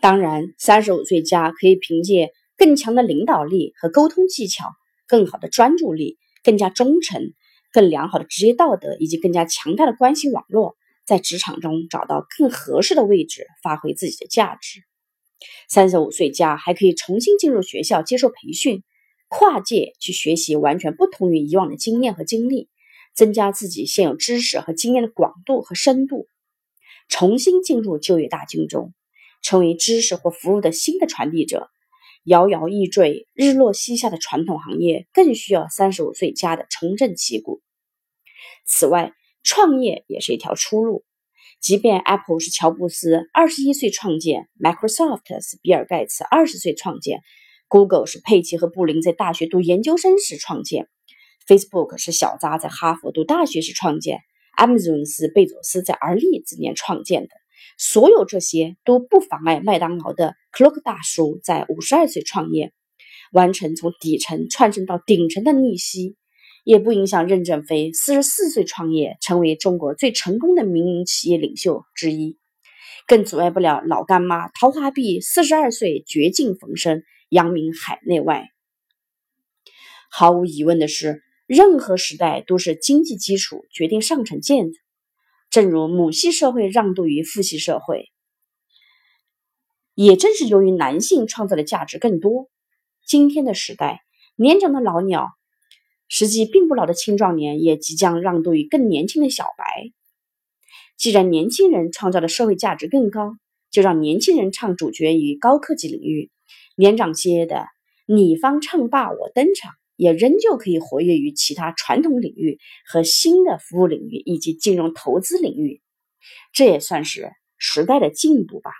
当然，三十五岁加可以凭借更强的领导力和沟通技巧、更好的专注力、更加忠诚、更良好的职业道德以及更加强大的关系网络，在职场中找到更合适的位置，发挥自己的价值。三十五岁加还可以重新进入学校接受培训，跨界去学习完全不同于以往的经验和经历，增加自己现有知识和经验的广度和深度，重新进入就业大军中。成为知识或服务的新的传递者，摇摇欲坠、日落西下的传统行业更需要三十五岁加的重振旗鼓。此外，创业也是一条出路。即便 Apple 是乔布斯二十一岁创建，Microsoft 是比尔盖茨二十岁创建，Google 是佩奇和布林在大学读研究生时创建，Facebook 是小扎在哈佛读大学时创建，Amazon 是贝佐斯在而立之年创建的。所有这些都不妨碍麦当劳的克洛克大叔在五十二岁创业，完成从底层窜升到顶层的逆袭，也不影响任正非四十四岁创业，成为中国最成功的民营企业领袖之一，更阻碍不了老干妈陶华碧四十二岁绝境逢生，扬名海内外。毫无疑问的是，任何时代都是经济基础决定上层建筑。正如母系社会让渡于父系社会，也正是由于男性创造的价值更多。今天的时代，年长的老鸟，实际并不老的青壮年，也即将让渡于更年轻的小白。既然年轻人创造的社会价值更高，就让年轻人唱主角于高科技领域，年长些的你方唱罢我登场。也仍旧可以活跃于其他传统领域和新的服务领域以及金融投资领域，这也算是时代的进步吧。